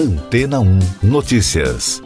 Antena 1 Notícias.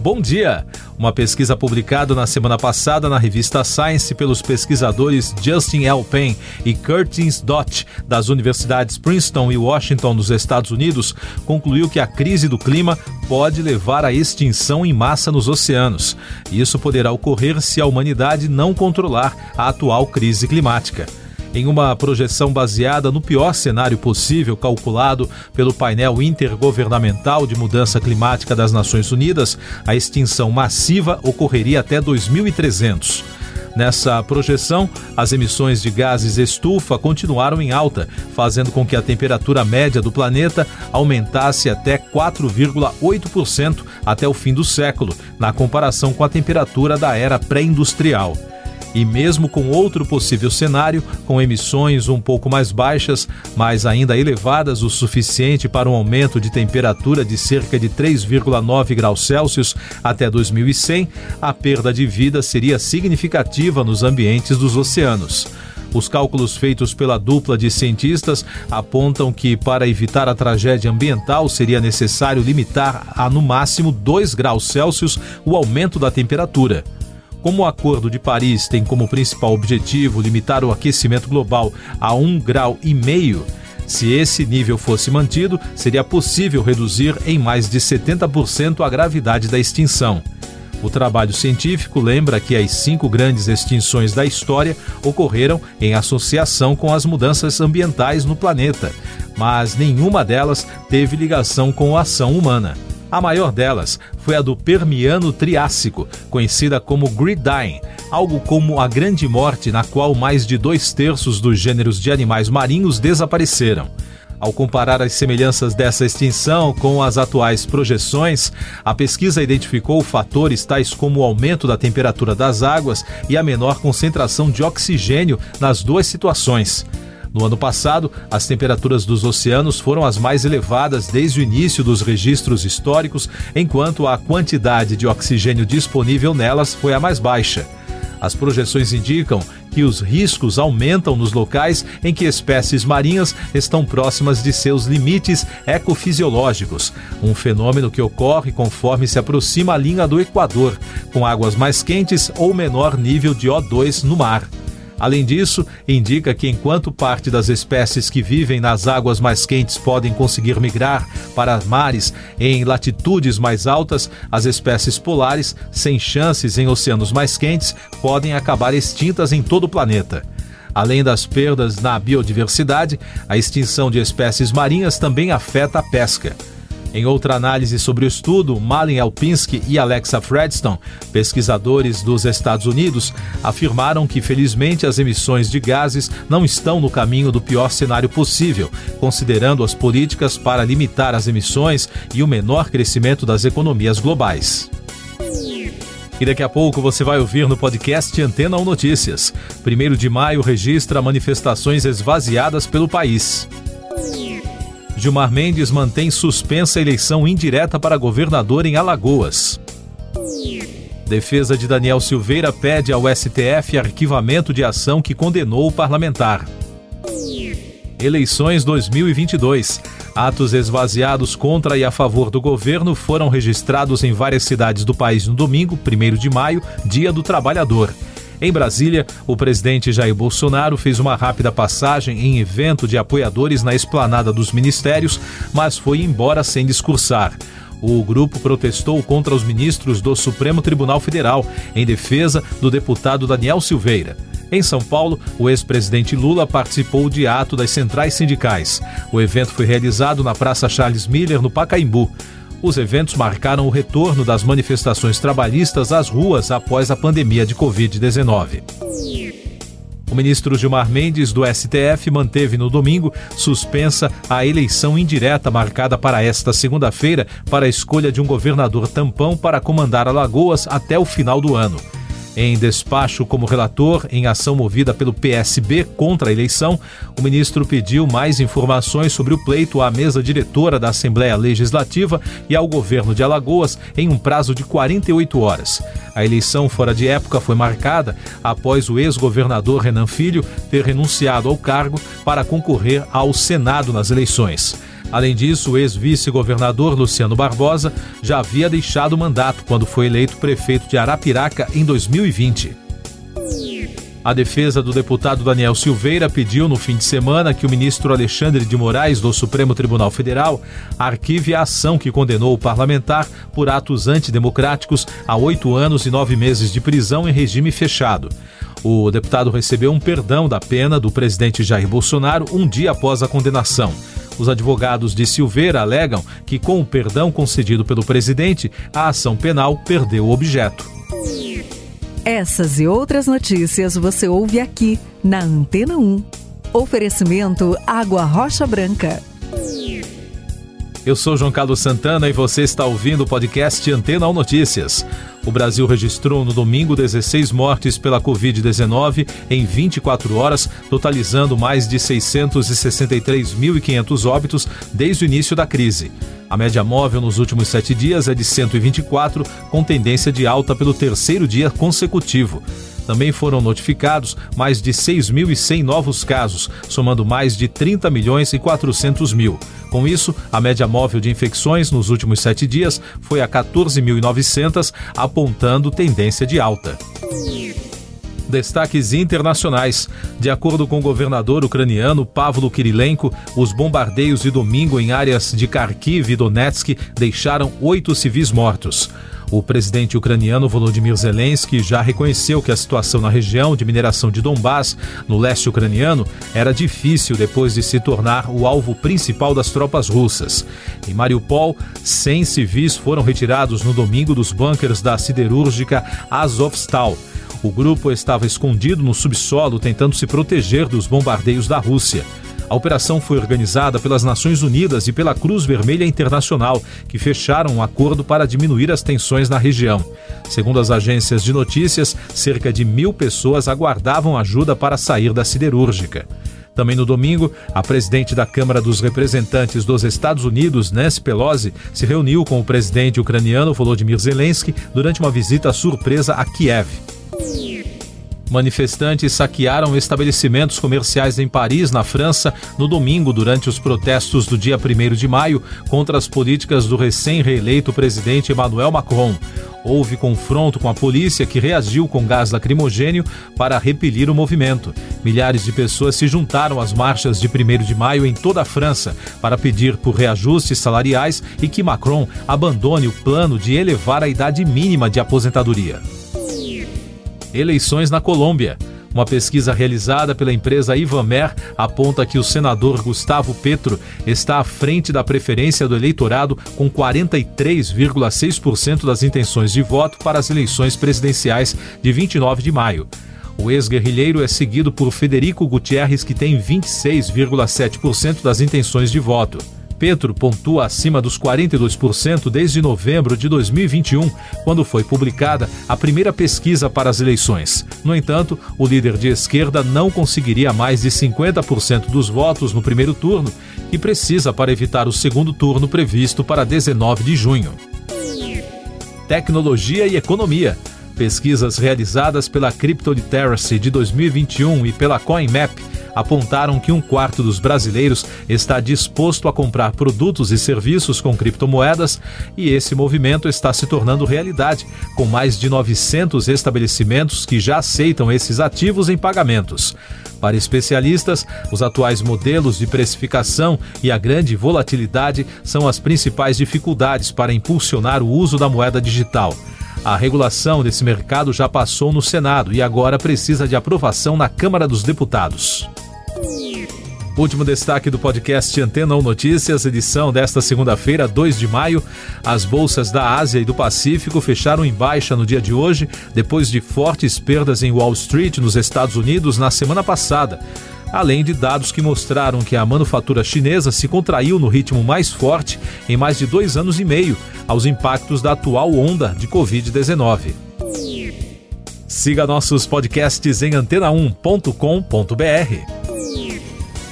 Bom dia! Uma pesquisa publicada na semana passada na revista Science pelos pesquisadores Justin L. Payne e Curtis Dott das universidades Princeton e Washington nos Estados Unidos concluiu que a crise do clima pode levar à extinção em massa nos oceanos. Isso poderá ocorrer se a humanidade não controlar a atual crise climática em uma projeção baseada no pior cenário possível calculado pelo painel intergovernamental de mudança climática das Nações Unidas, a extinção massiva ocorreria até 2300. Nessa projeção, as emissões de gases estufa continuaram em alta, fazendo com que a temperatura média do planeta aumentasse até 4,8% até o fim do século, na comparação com a temperatura da era pré-industrial. E mesmo com outro possível cenário, com emissões um pouco mais baixas, mas ainda elevadas o suficiente para um aumento de temperatura de cerca de 3,9 graus Celsius até 2100, a perda de vida seria significativa nos ambientes dos oceanos. Os cálculos feitos pela dupla de cientistas apontam que, para evitar a tragédia ambiental, seria necessário limitar a no máximo 2 graus Celsius o aumento da temperatura. Como o Acordo de Paris tem como principal objetivo limitar o aquecimento global a um grau e meio, se esse nível fosse mantido, seria possível reduzir em mais de 70% a gravidade da extinção. O trabalho científico lembra que as cinco grandes extinções da história ocorreram em associação com as mudanças ambientais no planeta, mas nenhuma delas teve ligação com a ação humana. A maior delas foi a do Permiano Triássico, conhecida como Dying, algo como a Grande Morte, na qual mais de dois terços dos gêneros de animais marinhos desapareceram. Ao comparar as semelhanças dessa extinção com as atuais projeções, a pesquisa identificou fatores tais como o aumento da temperatura das águas e a menor concentração de oxigênio nas duas situações. No ano passado, as temperaturas dos oceanos foram as mais elevadas desde o início dos registros históricos, enquanto a quantidade de oxigênio disponível nelas foi a mais baixa. As projeções indicam que os riscos aumentam nos locais em que espécies marinhas estão próximas de seus limites ecofisiológicos, um fenômeno que ocorre conforme se aproxima a linha do Equador, com águas mais quentes ou menor nível de O2 no mar. Além disso, indica que enquanto parte das espécies que vivem nas águas mais quentes podem conseguir migrar para mares em latitudes mais altas, as espécies polares, sem chances em oceanos mais quentes, podem acabar extintas em todo o planeta. Além das perdas na biodiversidade, a extinção de espécies marinhas também afeta a pesca. Em outra análise sobre o estudo, Malin Elpinski e Alexa Fredstone, pesquisadores dos Estados Unidos, afirmaram que felizmente as emissões de gases não estão no caminho do pior cenário possível, considerando as políticas para limitar as emissões e o menor crescimento das economias globais. E daqui a pouco você vai ouvir no podcast Antena 1 Notícias. Primeiro de maio registra manifestações esvaziadas pelo país. Gilmar Mendes mantém suspensa a eleição indireta para governador em Alagoas. Defesa de Daniel Silveira pede ao STF arquivamento de ação que condenou o parlamentar. Eleições 2022. Atos esvaziados contra e a favor do governo foram registrados em várias cidades do país no domingo, 1 de maio, Dia do Trabalhador. Em Brasília, o presidente Jair Bolsonaro fez uma rápida passagem em evento de apoiadores na esplanada dos ministérios, mas foi embora sem discursar. O grupo protestou contra os ministros do Supremo Tribunal Federal, em defesa do deputado Daniel Silveira. Em São Paulo, o ex-presidente Lula participou de ato das centrais sindicais. O evento foi realizado na Praça Charles Miller, no Pacaembu. Os eventos marcaram o retorno das manifestações trabalhistas às ruas após a pandemia de Covid-19. O ministro Gilmar Mendes, do STF, manteve no domingo suspensa a eleição indireta marcada para esta segunda-feira para a escolha de um governador tampão para comandar Alagoas até o final do ano. Em despacho como relator em ação movida pelo PSB contra a eleição, o ministro pediu mais informações sobre o pleito à mesa diretora da Assembleia Legislativa e ao governo de Alagoas em um prazo de 48 horas. A eleição fora de época foi marcada após o ex-governador Renan Filho ter renunciado ao cargo para concorrer ao Senado nas eleições. Além disso, o ex-vice-governador Luciano Barbosa já havia deixado o mandato quando foi eleito prefeito de Arapiraca em 2020. A defesa do deputado Daniel Silveira pediu no fim de semana que o ministro Alexandre de Moraes, do Supremo Tribunal Federal, arquive a ação que condenou o parlamentar por atos antidemocráticos a oito anos e nove meses de prisão em regime fechado. O deputado recebeu um perdão da pena do presidente Jair Bolsonaro um dia após a condenação. Os advogados de Silveira alegam que, com o perdão concedido pelo presidente, a ação penal perdeu o objeto. Essas e outras notícias você ouve aqui na Antena 1. Oferecimento Água Rocha Branca. Eu sou João Carlos Santana e você está ouvindo o podcast Antena 1 Notícias. O Brasil registrou no domingo 16 mortes pela Covid-19 em 24 horas, totalizando mais de 663.500 óbitos desde o início da crise. A média móvel nos últimos sete dias é de 124, com tendência de alta pelo terceiro dia consecutivo. Também foram notificados mais de 6.100 novos casos, somando mais de 30 milhões e 400 mil. Com isso, a média móvel de infecções nos últimos sete dias foi a 14.900, apontando tendência de alta. Destaques internacionais. De acordo com o governador ucraniano Pavlo Kirilenko, os bombardeios de domingo em áreas de Kharkiv e Donetsk deixaram oito civis mortos. O presidente ucraniano Volodymyr Zelensky já reconheceu que a situação na região de mineração de Donbás, no leste ucraniano, era difícil depois de se tornar o alvo principal das tropas russas. Em Mariupol, 100 civis foram retirados no domingo dos bunkers da siderúrgica Azovstal. O grupo estava escondido no subsolo tentando se proteger dos bombardeios da Rússia. A operação foi organizada pelas Nações Unidas e pela Cruz Vermelha Internacional, que fecharam um acordo para diminuir as tensões na região. Segundo as agências de notícias, cerca de mil pessoas aguardavam ajuda para sair da siderúrgica. Também no domingo, a presidente da Câmara dos Representantes dos Estados Unidos, Nancy Pelosi, se reuniu com o presidente ucraniano Volodymyr Zelensky durante uma visita surpresa a Kiev. Manifestantes saquearam estabelecimentos comerciais em Paris, na França, no domingo, durante os protestos do dia 1 de maio contra as políticas do recém-reeleito presidente Emmanuel Macron. Houve confronto com a polícia, que reagiu com gás lacrimogênio para repelir o movimento. Milhares de pessoas se juntaram às marchas de 1 de maio em toda a França para pedir por reajustes salariais e que Macron abandone o plano de elevar a idade mínima de aposentadoria. Eleições na Colômbia. Uma pesquisa realizada pela empresa Ivamer aponta que o senador Gustavo Petro está à frente da preferência do eleitorado com 43,6% das intenções de voto para as eleições presidenciais de 29 de maio. O ex-guerrilheiro é seguido por Federico Gutierrez, que tem 26,7% das intenções de voto. Petro pontua acima dos 42% desde novembro de 2021, quando foi publicada a primeira pesquisa para as eleições. No entanto, o líder de esquerda não conseguiria mais de 50% dos votos no primeiro turno e precisa para evitar o segundo turno previsto para 19 de junho. Tecnologia e economia. Pesquisas realizadas pela Crypto Literacy de 2021 e pela CoinMap apontaram que um quarto dos brasileiros está disposto a comprar produtos e serviços com criptomoedas e esse movimento está se tornando realidade, com mais de 900 estabelecimentos que já aceitam esses ativos em pagamentos. Para especialistas, os atuais modelos de precificação e a grande volatilidade são as principais dificuldades para impulsionar o uso da moeda digital. A regulação desse mercado já passou no Senado e agora precisa de aprovação na Câmara dos Deputados. Último destaque do podcast Antena 1 Notícias, edição desta segunda-feira, 2 de maio. As bolsas da Ásia e do Pacífico fecharam em baixa no dia de hoje, depois de fortes perdas em Wall Street, nos Estados Unidos, na semana passada. Além de dados que mostraram que a manufatura chinesa se contraiu no ritmo mais forte em mais de dois anos e meio, aos impactos da atual onda de Covid-19. Siga nossos podcasts em antena1.com.br.